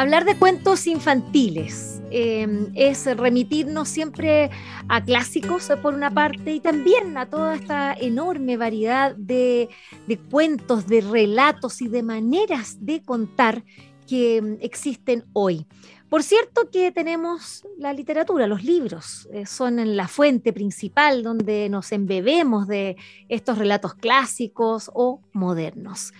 Hablar de cuentos infantiles em, es remitirnos siempre a clásicos por una parte y también a toda esta enorme variedad de, cuentos, de relatos y de maneras de contar que em, existen hoy. Por cierto que tenemos la literatura, los libros, eh, son la fuente principal donde nos embebemos de estos relatos clásicos o modernos.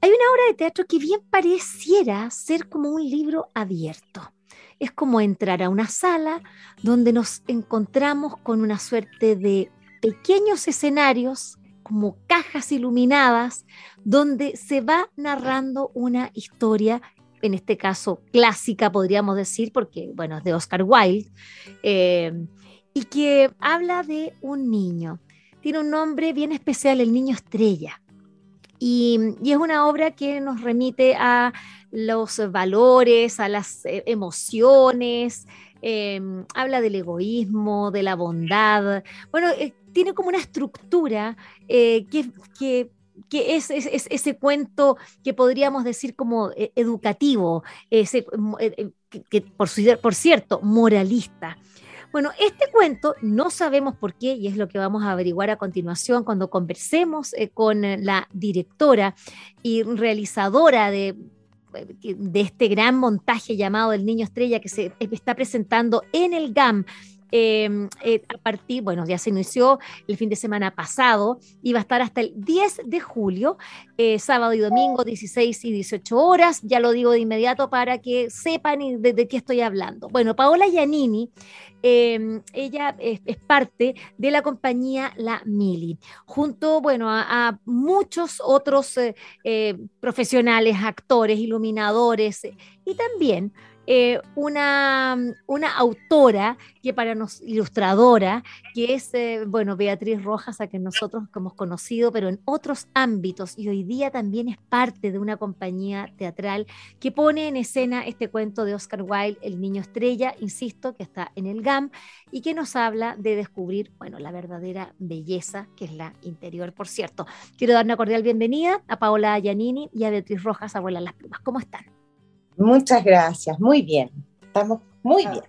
Hay una obra de teatro que bien pareciera ser como un libro abierto. Es como entrar a una sala donde nos encontramos con una suerte de pequeños escenarios, como cajas iluminadas, donde se va narrando una historia, en este caso clásica, podríamos decir, porque, bueno, es de Oscar Wilde, eh, y que habla de un niño. Tiene un nombre bien especial, el niño estrella. Y, es una obra que nos remite a los valores, a las eh, emociones, em, habla del egoísmo, de la bondad. Bueno, eh, tiene como una estructura eh, que, es, ese cuento que podríamos decir como educativo, ese, que, por cierto, moralista. Bueno, este cuento no sabemos por qué y es lo que vamos a averiguar a continuación cuando conversemos eh, con eh, la directora y realizadora eh, de este gran montaje llamado El Niño Estrella que se está presentando en el GAM Em, eh, a partir, bueno, ya se inició el fin de semana pasado y va a estar hasta el 10 de julio, eh, sábado y domingo, 16 y 18 horas. Ya lo digo de inmediato para que sepan de, qué estoy hablando. Bueno, Paola Giannini, em, ella es, parte de la compañía La Mili, junto, bueno, a, muchos otros eh, profesionales, actores, iluminadores y también eh, una, una, autora que para nos, ilustradora, que es, eh, bueno, Beatriz Rojas, a quien nosotros hemos conocido, pero en otros ámbitos, y hoy día también es parte de una compañía teatral que pone en escena este cuento de Oscar Wilde, El Niño Estrella, insisto, que está en el GAM, y que nos habla de descubrir, bueno, la verdadera belleza, que es la interior, por cierto. Quiero dar una cordial bienvenida a Paola Giannini y a Beatriz Rojas, abuela Las Plumas. ¿Cómo están? Muchas gracias, muy bien. Estamos muy bien.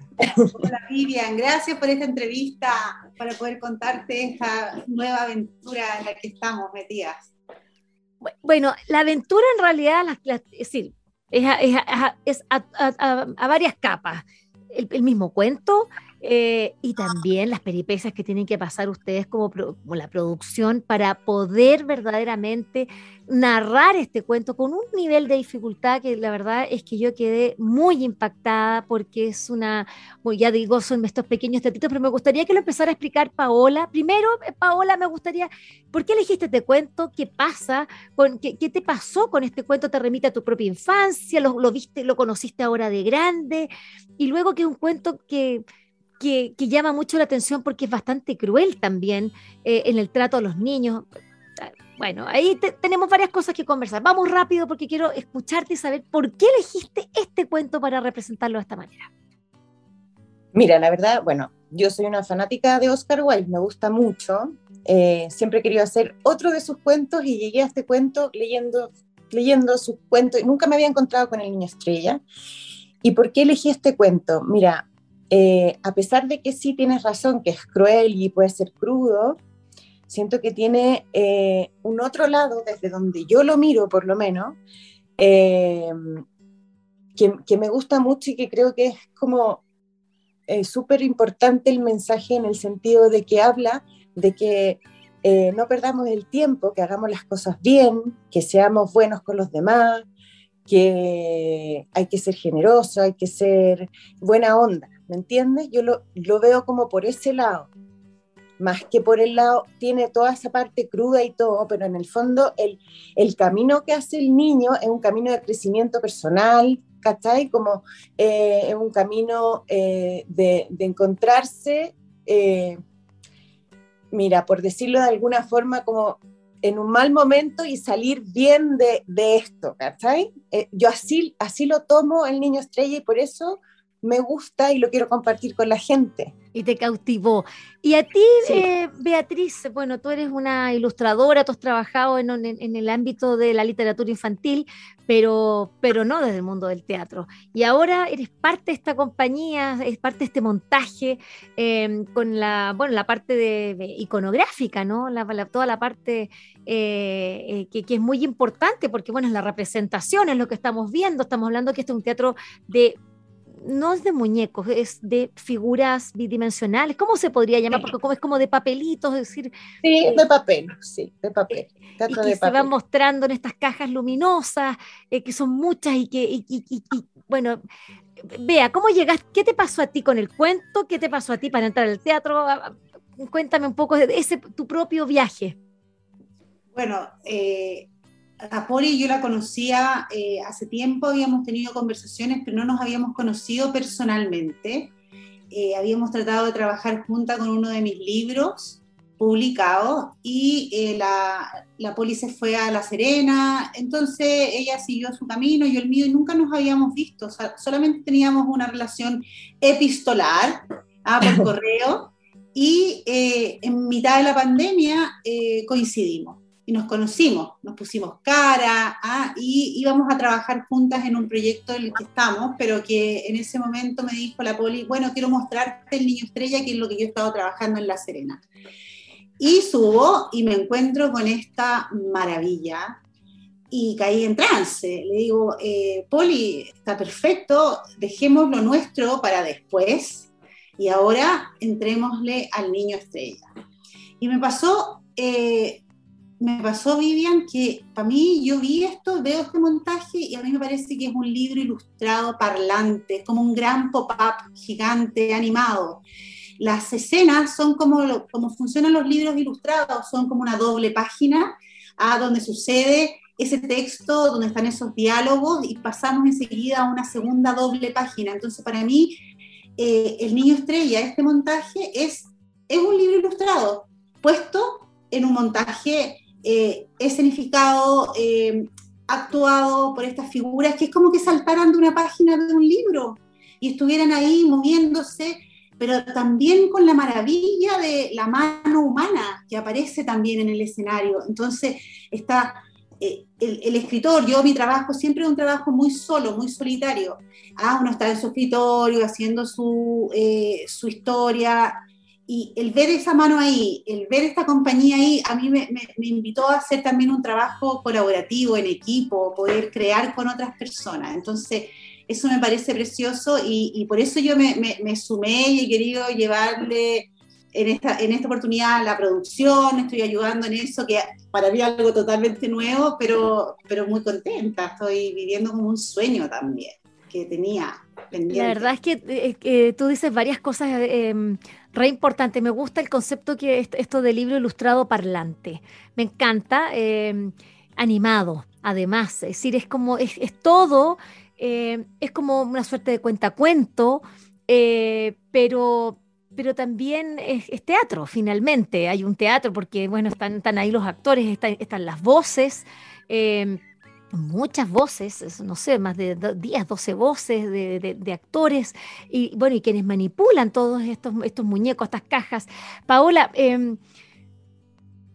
Hola Vivian, gracias por esta entrevista para poder contarte esta nueva aventura en la que estamos metidas. Bueno, la aventura en realidad es decir, es, a, varias capas. el mismo cuento, eh, y también las peripecias que tienen que pasar ustedes como, la producción para poder verdaderamente narrar este cuento con un nivel de dificultad que la verdad es que yo quedé muy impactada porque es una, ya digo, son estos pequeños teatitos, pero me gustaría que lo empezara a explicar Paola. Primero, eh, Paola, me gustaría, ¿por qué elegiste este cuento? ¿Qué pasa? Con, qué, te pasó con este cuento? ¿Te remite a tu propia infancia? ¿Lo, lo viste, lo conociste ahora de grande? Y luego que es un cuento que que, llama mucho la atención porque es bastante cruel también eh, en el trato a los niños. Bueno, ahí tenemos varias cosas que conversar. Vamos rápido porque quiero escucharte y saber por qué elegiste este cuento para representarlo de esta manera. Mira, la verdad, bueno, yo soy una fanática de Oscar Wilde, me gusta mucho. Eh, siempre he querido hacer otro de sus cuentos y llegué a este cuento leyendo, leyendo sus cuentos y nunca me había encontrado con el niño estrella. ¿Y por qué elegí este cuento? Mira, eh, a pesar de que sí tienes razón, que es cruel y puede ser crudo, siento que tiene eh, un otro lado, desde donde yo lo miro por lo menos, eh, que, me gusta mucho y que creo que es como súper importante el mensaje en el sentido de que habla de que no perdamos el tiempo, que hagamos las cosas bien, que seamos buenos con los demás, que hay que ser generoso, hay que ser buena onda. ¿Me entiendes? Yo lo, veo como por ese lado. más que por el lado, tiene toda esa parte cruda y todo, pero en el fondo el, el camino que hace el niño es un camino de crecimiento personal, ¿cachai? Como eh, es un camino eh, de, de, encontrarse, eh, mira, por decirlo de alguna forma, como en un mal momento y salir bien de, de esto, ¿cachai? yo así, así lo tomo el niño estrella y por eso me gusta y lo quiero compartir con la gente. Y te cautivó. Y a ti, eh, Beatriz, bueno, tú eres una ilustradora, tú has trabajado en, en, el ámbito de la literatura infantil, pero, pero no desde el mundo del teatro. Y ahora eres parte de esta compañía, es parte de este montaje em, con la, bueno, la parte de, iconográfica, ¿no? La, toda la parte eh, eh, que, que, es muy importante porque, bueno, es la representación, es lo que estamos viendo. Estamos hablando que este es un teatro de no es de muñecos, es de figuras bidimensionales. ¿Cómo se podría llamar? Porque como es como de papelitos, es decir. Sí, eh, de papel, sí, de papel. y que se van mostrando en estas cajas luminosas, eh, que son muchas y que, y, bueno, vea, ¿cómo llegas? ¿Qué te pasó a ti con el cuento? ¿Qué te pasó a ti para entrar al teatro? Cuéntame un poco de ese tu propio viaje. Bueno, eh, a Poli yo la conocía eh, hace tiempo, habíamos tenido conversaciones, pero no nos habíamos conocido personalmente. Eh, habíamos tratado de trabajar junta con uno de mis libros publicados y eh, la, la Poli se fue a La Serena, entonces ella siguió su camino, yo el mío, y nunca nos habíamos visto, solamente teníamos una relación epistolar ah, por correo y en mitad de la pandemia coincidimos y nos conocimos, nos pusimos cara ¿ah? y íbamos a trabajar juntas en un proyecto en el que estamos, pero que en ese momento me dijo la poli, bueno, quiero mostrarte el niño estrella, que es lo que yo he estado trabajando en La Serena. Y subo y me encuentro con esta maravilla y caí en trance. Le digo, eh, Poli, está perfecto, dejemos lo nuestro para después y ahora entrémosle al niño estrella. Y me pasó eh, me pasó, Vivian, que para mí yo vi esto, veo este montaje y a mí me parece que es un libro ilustrado parlante, como un gran pop-up gigante animado. Las escenas son como, como funcionan los libros ilustrados, son como una doble página a donde sucede ese texto, donde están esos diálogos y pasamos enseguida a una segunda doble página. Entonces, para mí, eh, El Niño Estrella, este montaje, es, es un libro ilustrado, puesto en un montaje eh, escenificado, eh, actuado por estas figuras, que es como que saltaran de una página de un libro y estuvieran ahí moviéndose, pero también con la maravilla de la mano humana que aparece también en el escenario. Entonces, está eh, el, escritor, yo mi trabajo siempre es un trabajo muy solo, muy solitario. Ah, uno está en su escritorio haciendo su, su historia, y el ver esa mano ahí, el ver esta compañía ahí, a mí me, invitó a hacer también un trabajo colaborativo en equipo, poder crear con otras personas. Entonces, eso me parece precioso y, por eso yo me, sumé y he querido llevarle en esta, en esta oportunidad la producción, estoy ayudando en eso, que para mí es algo totalmente nuevo, pero, pero muy contenta, estoy viviendo como un sueño también que tenía pendiente. La verdad es que, eh, tú dices varias cosas eh, re importante. Me gusta el concepto que esto de libro ilustrado parlante. Me encanta. Eh, animado, además. Es decir, es como, es, todo, eh, es como una suerte de cuentacuento, eh, pero, pero también es, teatro, finalmente. Hay un teatro porque, bueno, están, están ahí los actores, están, están las voces muchas voces, no sé, más de 10, 12 voces de, actores y bueno, y quienes manipulan todos estos, estos muñecos, estas cajas. Paola, em,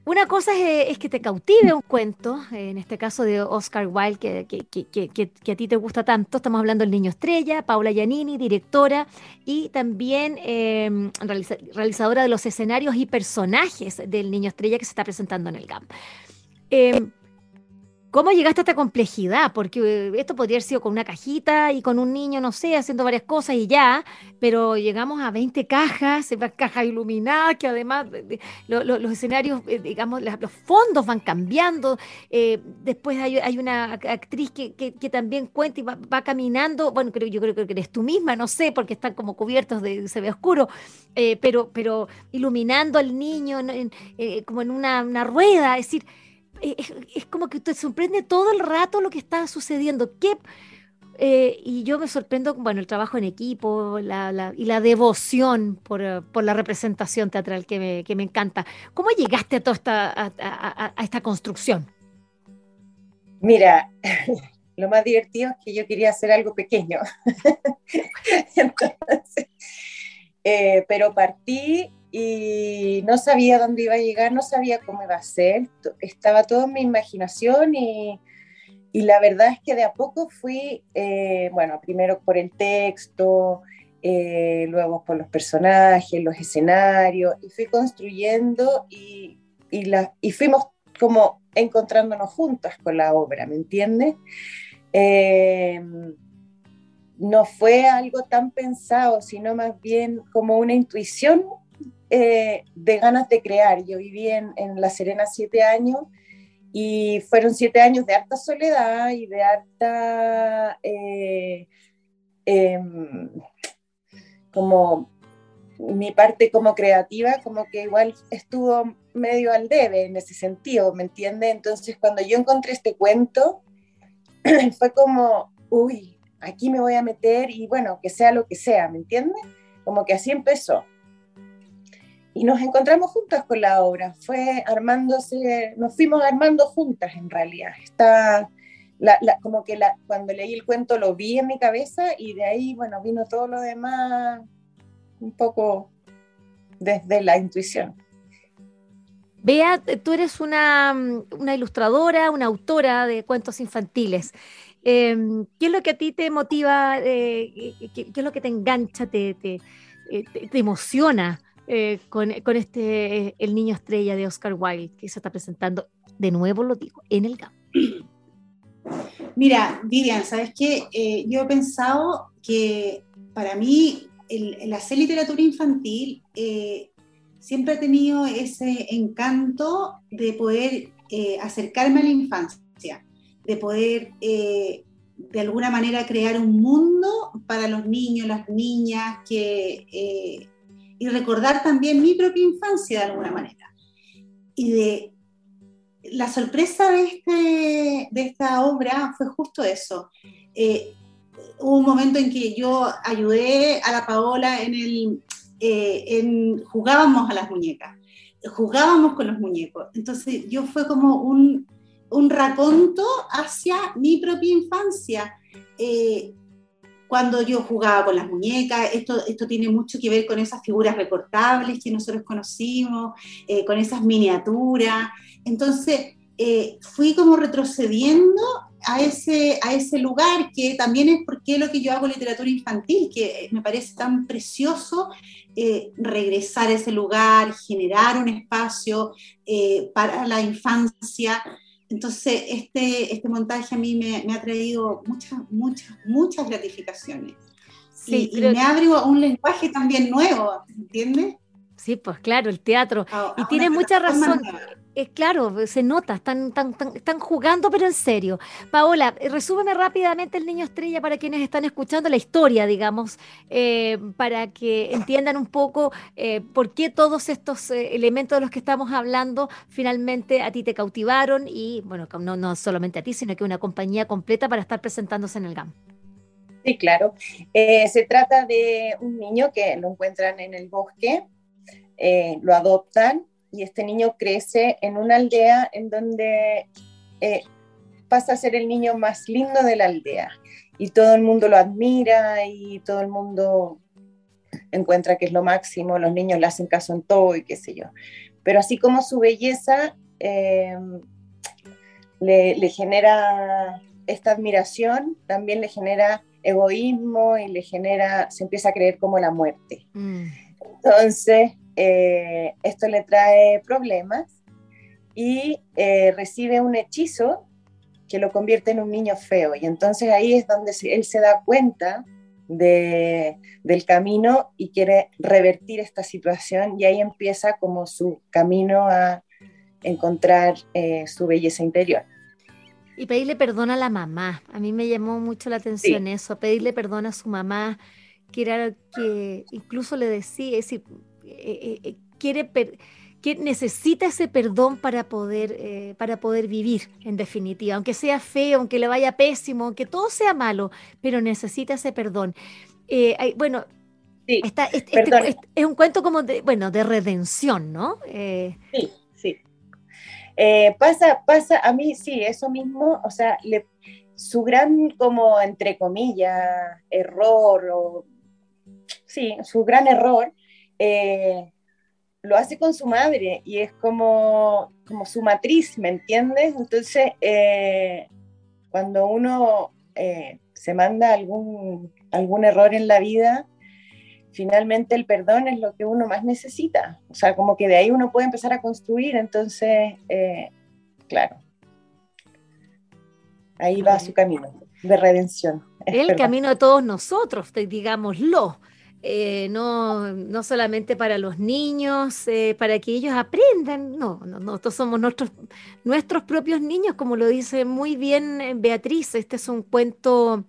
una cosa es, que te cautive un cuento, en este caso de Oscar Wilde, que, a ti te gusta tanto. Estamos hablando del Niño Estrella, Paola Giannini, directora y también em, realizadora de los escenarios y personajes del Niño Estrella que se está presentando en el GAM. Em, ¿Cómo llegaste a esta complejidad? Porque eh, esto podría haber sido con una cajita y con un niño, no sé, haciendo varias cosas y ya, pero llegamos a 20 cajas, cajas iluminadas, que además los escenarios, eh, digamos, los fondos van cambiando. Eh, después hay, una actriz que, también cuenta y va, caminando, bueno, creo, yo creo que eres tú misma, no sé, porque están como cubiertos de, se ve oscuro, pero, iluminando al niño como en una, una rueda, es decir, eh, es, como que te sorprende todo el rato lo que está sucediendo. ¿Qué, eh, y yo me sorprendo, bueno, el trabajo en equipo y la devoción por, eh, la representación teatral que me, encanta. ¿Cómo llegaste a toda esta, a, esta construcción? Mira, lo más divertido es que yo quería hacer algo pequeño. pero partí y no sabía dónde iba a llegar, no sabía cómo iba a ser, estaba todo en mi imaginación y, y la verdad es que de a poco fui, eh, bueno, primero por el texto, eh, luego por los personajes, los escenarios, y fui construyendo y, y, la, y fuimos como encontrándonos juntas con la obra, ¿me entiendes? Eh, no fue algo tan pensado, sino más bien como una intuición eh, de ganas de crear. Yo viví en, La Serena siete años y fueron siete años de harta soledad y de harta eh, em, como mi parte como creativa como que igual estuvo medio al debe en ese sentido, ¿me entiende? Entonces cuando yo encontré este cuento fue como, uy, aquí me voy a meter y bueno, que sea lo que sea, ¿me entiende? Como que así empezó y nos encontramos juntas con la obra. Fue armándose, nos fuimos armando juntas en realidad. Está la, como que cuando leí el cuento lo vi en mi cabeza y de ahí, bueno, vino todo lo demás un poco desde la intuición. Bea, tú eres una, una ilustradora, una autora de cuentos infantiles. Em, ¿Qué es lo que a ti te motiva? Eh, qué, es lo que te engancha, te, te, eh, te emociona eh, con, este El Niño Estrella de Oscar Wilde, que se está presentando, de nuevo lo digo, en el GAM. Mira, Vivian, ¿sabes qué? Eh, yo he pensado que para mí el, hacer literatura infantil eh, siempre ha tenido ese encanto de poder acercarme a la infancia, de poder de alguna manera crear un mundo para los niños, las niñas que y recordar también mi propia infancia de alguna manera. Y de la sorpresa de, este, de esta obra fue justo eso. Eh, hubo un momento en que yo ayudé a la Paola en el, eh, en, jugábamos a las muñecas, jugábamos con los muñecos. Entonces yo fue como un, un raconto hacia mi propia infancia. Eh, cuando yo jugaba con las muñecas, esto, esto tiene mucho que ver con esas figuras recortables que nosotros conocimos, eh, con esas miniaturas. Entonces, eh, fui como retrocediendo a ese, a ese lugar, que también es porque lo que yo hago literatura infantil, que me parece tan precioso eh, regresar a ese lugar, generar un espacio para la infancia. Entonces, este, este montaje a mí me, ha traído muchas, muchas, muchas gratificaciones. Sí, y, me abre un lenguaje también nuevo, ¿entiendes? Sí, pues claro, el teatro. y tiene mucha razón es claro, se nota, están, jugando, pero en serio. Paola, resúmeme rápidamente el niño estrella para quienes están escuchando la historia, digamos, eh, para que entiendan un poco eh, por qué todos estos eh, elementos de los que estamos hablando finalmente a ti te cautivaron y, bueno, no, no solamente a ti, sino que una compañía completa para estar presentándose en el GAM. Sí, claro. se trata de un niño que lo encuentran en el bosque, lo adoptan y este niño crece en una aldea en donde eh, pasa a ser el niño más lindo de la aldea y todo el mundo lo admira y todo el mundo encuentra que es lo máximo, los niños le hacen caso en todo y qué sé yo. Pero así como su belleza eh, le, genera esta admiración, también le genera egoísmo y le genera, se empieza a creer como la muerte. Mm. Entonces, eh, esto le trae problemas y eh, recibe un hechizo que lo convierte en un niño feo. Y entonces ahí es donde él se da cuenta de, del camino y quiere revertir esta situación y ahí empieza como su camino a encontrar eh, su belleza interior. Y pedirle perdón a la mamá. A mí me llamó mucho la atención eso, pedirle perdón a su mamá, que era que incluso le decía, es decir, eh, eh, quiere que necesita ese perdón para poder, para poder vivir, en definitiva, aunque sea feo, aunque le vaya pésimo, aunque todo sea malo, pero necesita ese perdón. bueno, este, es, un cuento como de, bueno, de redención, ¿no? sí, eh, pasa, pasa, a mí sí, eso mismo, o sea, su gran, como entre comillas, error, o, sí, su gran error, eh, lo hace con su madre y es como, como su matriz, ¿me entiendes? Entonces, eh, cuando uno se manda algún, algún error en la vida, finalmente el perdón es lo que uno más necesita. O sea, como que de ahí uno puede empezar a construir, entonces, eh, claro, ahí va su camino de redención. El camino de todos nosotros, digámoslo. Eh, no, no solamente para los niños, eh, para que ellos aprendan, no, no, nosotros somos nuestros, nuestros propios niños, como lo dice muy bien Beatriz, este es un cuento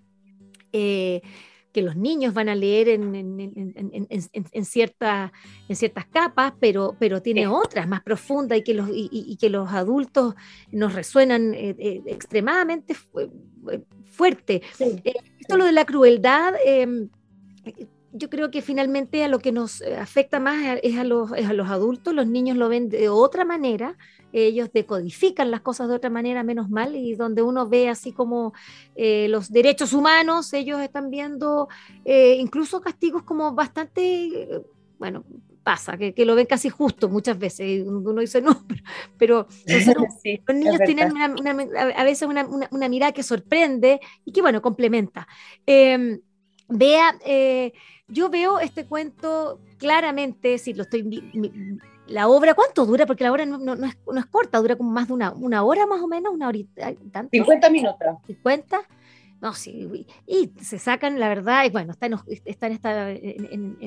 que los niños van a leer en, en, ciertas capas, pero, pero tiene otras más profundas y que los, y, que los adultos nos resuenan eh, eh, extremadamente eh, fuerte. esto lo de la crueldad em, yo creo que finalmente a lo que nos afecta más es a, los, es a los adultos, los niños lo ven de otra manera, ellos decodifican las cosas de otra manera, menos mal, y donde uno ve así como eh, los derechos humanos, ellos están viendo eh, incluso castigos como bastante, bueno, pasa, que, lo ven casi justo muchas veces, uno dice no, pero, los niños tienen a veces una, mirada que sorprende y que, bueno, complementa. Em, vea, eh, yo veo este cuento claramente, si lo estoy la obra, ¿cuánto dura? Porque la obra no, es, corta, dura como más de una, una hora más o menos, una horita. 50 minutos. 50. No, sí, y se sacan, la verdad, y bueno, está en, está en esta, en,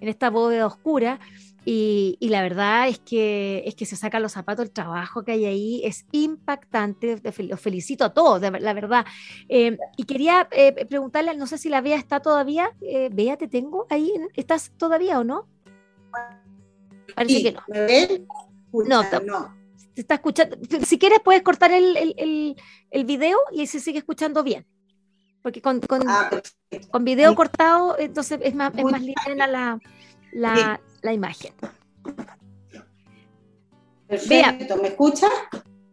esta bóveda oscura, y, y, la verdad es que, es que se sacan los zapatos, el trabajo que hay ahí es impactante, los felicito a todos, la verdad. Eh, y quería eh, preguntarle, no sé si la Bea está todavía, eh, Bea, te tengo ahí, ¿estás todavía o no? Parece que no. ¿Me ven? no, no. Está escuchando. Si quieres, puedes cortar el, el, el, video y se sigue escuchando bien. Porque con, con, ah, con video cortado, entonces es más, es más la, la, la imagen. Perfecto, ¿me escucha?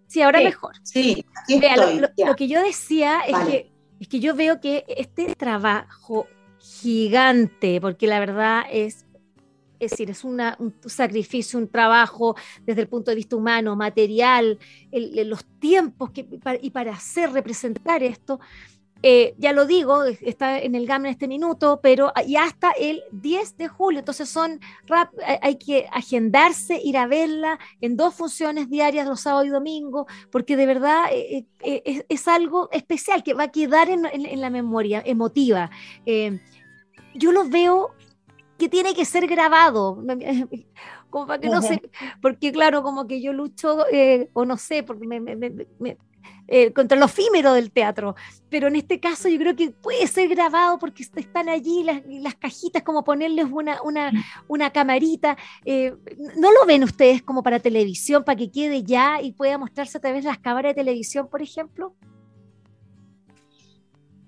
Sí, ahora mejor. Sí, lo, que yo decía es, que, es que yo veo que este trabajo gigante, porque la verdad es es decir, es un sacrificio, un trabajo desde el punto de vista humano, material, los tiempos que, y para hacer representar esto. Eh, ya lo digo, está en el GAM en este minuto, pero ya hasta el 10 de julio, entonces son hay que agendarse, ir a verla en dos funciones diarias, los sábados y domingos, porque de verdad eh, eh, es, algo especial que va a quedar en, en la memoria emotiva. yo lo veo que tiene que ser grabado, como para que no sé, porque claro, como que yo lucho, eh, o no sé, porque me, eh, contra lo efímero del teatro, pero en este caso yo creo que puede ser grabado porque están allí las, cajitas, como ponerles una, una, una camarita. Eh, ¿No lo ven ustedes como para televisión, para que quede ya y pueda mostrarse a través de las cámaras de televisión, por ejemplo?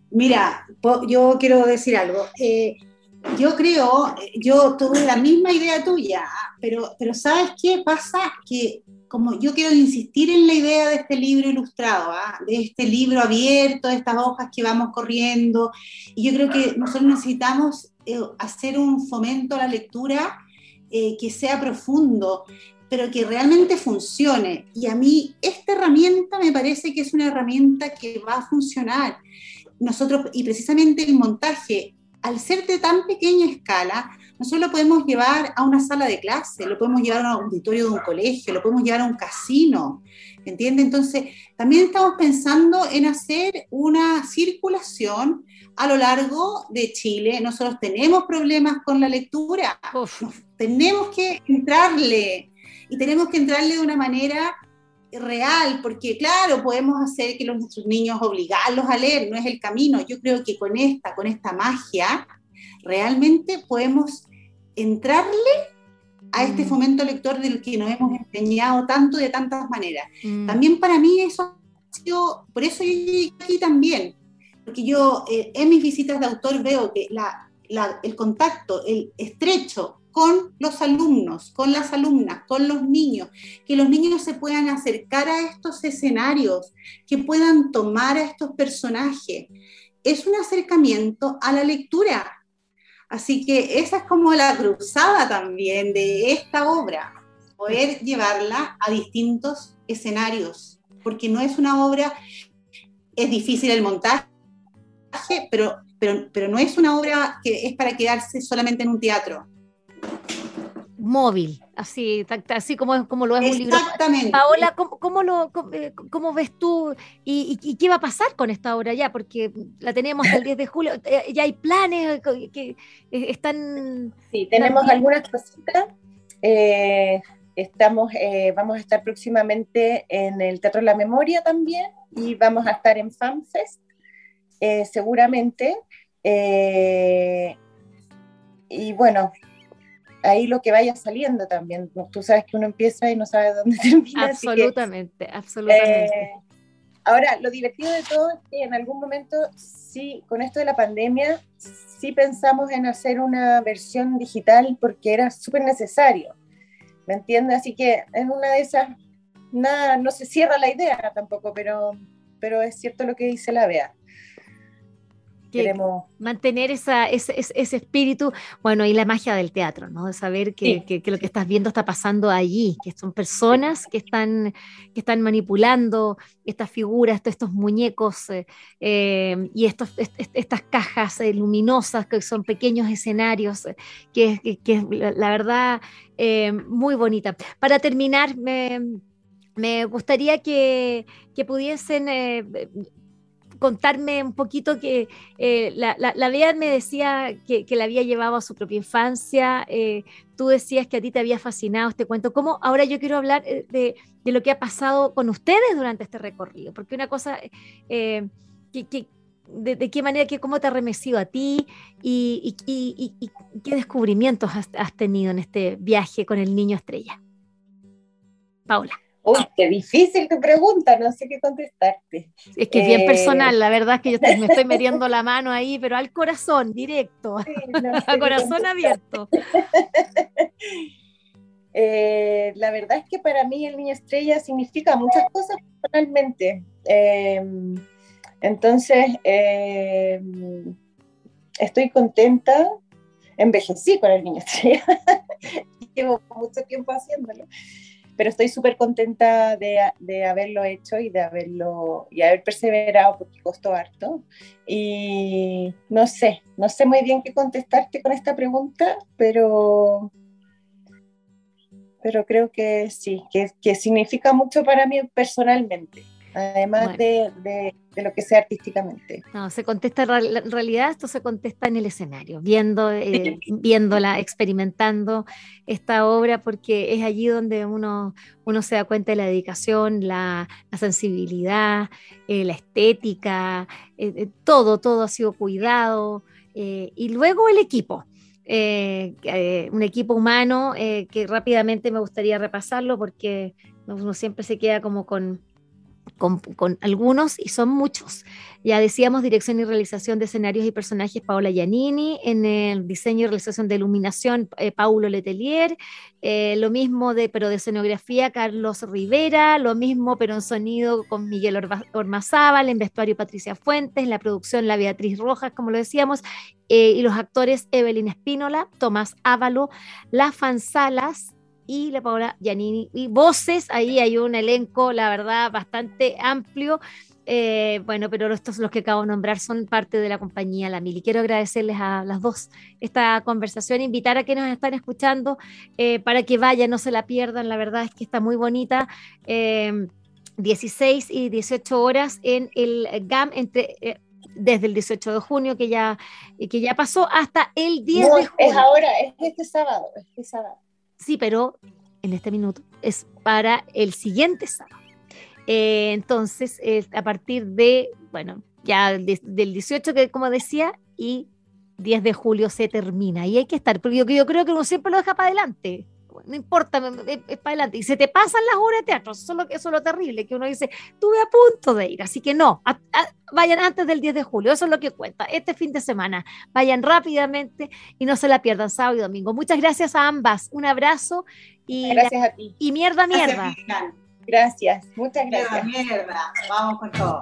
Mira, yo quiero decir algo yo creo, yo tuve la misma idea tuya, pero, pero ¿sabes qué pasa? Que como yo quiero insistir en la idea de este libro ilustrado, ¿ah? de este libro abierto, de estas hojas que vamos corriendo, y yo creo que nosotros necesitamos eh, hacer un fomento a la lectura eh, que sea profundo, pero que realmente funcione. Y a mí esta herramienta me parece que es una herramienta que va a funcionar. Nosotros, y precisamente el montaje al ser de tan pequeña escala, nosotros lo podemos llevar a una sala de clase, lo podemos llevar a un auditorio de un colegio, lo podemos llevar a un casino, ¿entiende? Entonces, también estamos pensando en hacer una circulación a lo largo de Chile. Nosotros tenemos problemas con la lectura, tenemos que entrarle y tenemos que entrarle de una manera real, porque claro, podemos hacer que los, nuestros niños obligarlos a leer, no es el camino. Yo creo que con esta, con esta magia, realmente podemos entrarle a este mm. fomento lector del que nos hemos empeñado tanto de tantas maneras. Mm. También para mí eso ha sido, por eso yo llegué aquí también, porque yo eh, en mis visitas de autor veo que la, el contacto, el estrecho con los alumnos, con las alumnas, con los niños, que los niños se puedan acercar a estos escenarios, que puedan tomar a estos personajes. Es un acercamiento a la lectura. Así que esa es como la cruzada también de esta obra, poder llevarla a distintos escenarios, porque no es una obra, es difícil el montaje, pero, pero, pero no es una obra que es para quedarse solamente en un teatro. Móvil, así, así como, como lo es un libro. Exactamente. Paola, ¿cómo, lo, eh, cómo, ves tú y, qué va a pasar con esta obra ya? Porque la tenemos el 10 de julio, eh, ya hay planes que están... Sí, tenemos algunas cositas. Eh, estamos, vamos a estar próximamente en el Teatro La Memoria también y vamos a estar en FanFest, seguramente. y bueno, ahí lo que vaya saliendo también. Tú sabes que uno empieza y no sabe dónde termina. Absolutamente, absolutamente. Eh, ahora, lo divertido de todo es que en algún momento, sí, con esto de la pandemia, sí pensamos en hacer una versión digital porque era súper necesario. ¿Me entiendes? Así que en una de esas, nada, no se cierra la idea tampoco, pero, pero es cierto lo que dice la Bea mantener esa, ese, espíritu, bueno, y la magia del teatro, ¿no? De saber que, lo que estás viendo está pasando allí, que son personas que están, que están manipulando estas figuras, estos muñecos eh, eh, y estos, estas cajas eh, luminosas que son pequeños escenarios, que, es la, verdad muy bonita. Para terminar, me, gustaría que, que pudiesen contarme un poquito que eh, la, la, Bea me decía que, que, la había llevado a su propia infancia, eh, tú decías que a ti te había fascinado este cuento. ¿Cómo? Ahora yo quiero hablar eh, de, de lo que ha pasado con ustedes durante este recorrido, porque una cosa que, que de, qué manera, que, cómo te ha remecido a ti y, y, y, qué descubrimientos has, has tenido en este viaje con el niño estrella. Paula. Uy, qué difícil tu pregunta, no sé qué contestarte. Es que es bien personal, la verdad es que yo me estoy metiendo la mano ahí, pero al corazón, directo, al corazón abierto. Eh, la verdad es que para mí el niño estrella significa muchas cosas personalmente. Em, entonces, estoy contenta, envejecí con el niño estrella, llevo mucho tiempo haciéndolo pero estoy súper contenta de, de, haberlo hecho y de haberlo y haber perseverado porque costó harto. Y no sé, no sé muy bien qué contestarte con esta pregunta, pero, pero creo que sí, que, que significa mucho para mí personalmente, además de, de de lo que sea artísticamente. No, se contesta, en realidad esto se contesta en el escenario, viendo, eh, viéndola, experimentando esta obra, porque es allí donde uno, uno se da cuenta de la dedicación, la, sensibilidad, eh, la estética, eh, todo, todo ha sido cuidado. y luego el equipo. un equipo humano que rápidamente me gustaría repasarlo porque uno siempre se queda como con, con, algunos y son muchos. Ya decíamos dirección y realización de escenarios y personajes Paola Giannini, en el diseño y realización de iluminación eh, Paulo Letelier, eh, lo mismo de, pero de escenografía Carlos Rivera, lo mismo pero en sonido con Miguel Ormazábal, en vestuario Patricia Fuentes, en la producción la Beatriz Rojas, como lo decíamos, eh, y los actores Evelyn Espínola, Tomás Ávalo, La Fanzalas, y la Paola Giannini. Y voces, ahí hay un elenco, la verdad, bastante amplio. Eh, bueno, pero estos los que acabo de nombrar son parte de la compañía La Mil. Y quiero agradecerles a las dos esta conversación, invitar a que nos están escuchando eh, para que vayan, no se la pierdan. La verdad es que está muy bonita. 16 y 18 horas en el GAM entre desde el 18 de junio que ya, que ya pasó hasta el 10 de junio. Es ahora, es este sábado, este sábado. Sí, pero en este minuto es para el siguiente sábado. Eh, entonces, a partir de, bueno, ya del 18, que como decía, y 10 de julio se termina. Y hay que estar, porque yo creo que uno siempre lo deja para adelante no importa, es, para adelante. Y se te pasan las horas de teatro, eso es, lo, eso es lo terrible, que uno dice, estuve a punto de ir, así que no, vayan antes del 10 de julio, eso es lo que cuenta, este fin de semana, vayan rápidamente y no se la pierdan sábado y domingo. Muchas gracias a ambas, un abrazo y, gracias a ti. y mierda, mierda. Gracias, muchas gracias. Mierda, mierda, vamos con todo.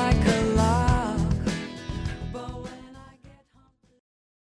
Like a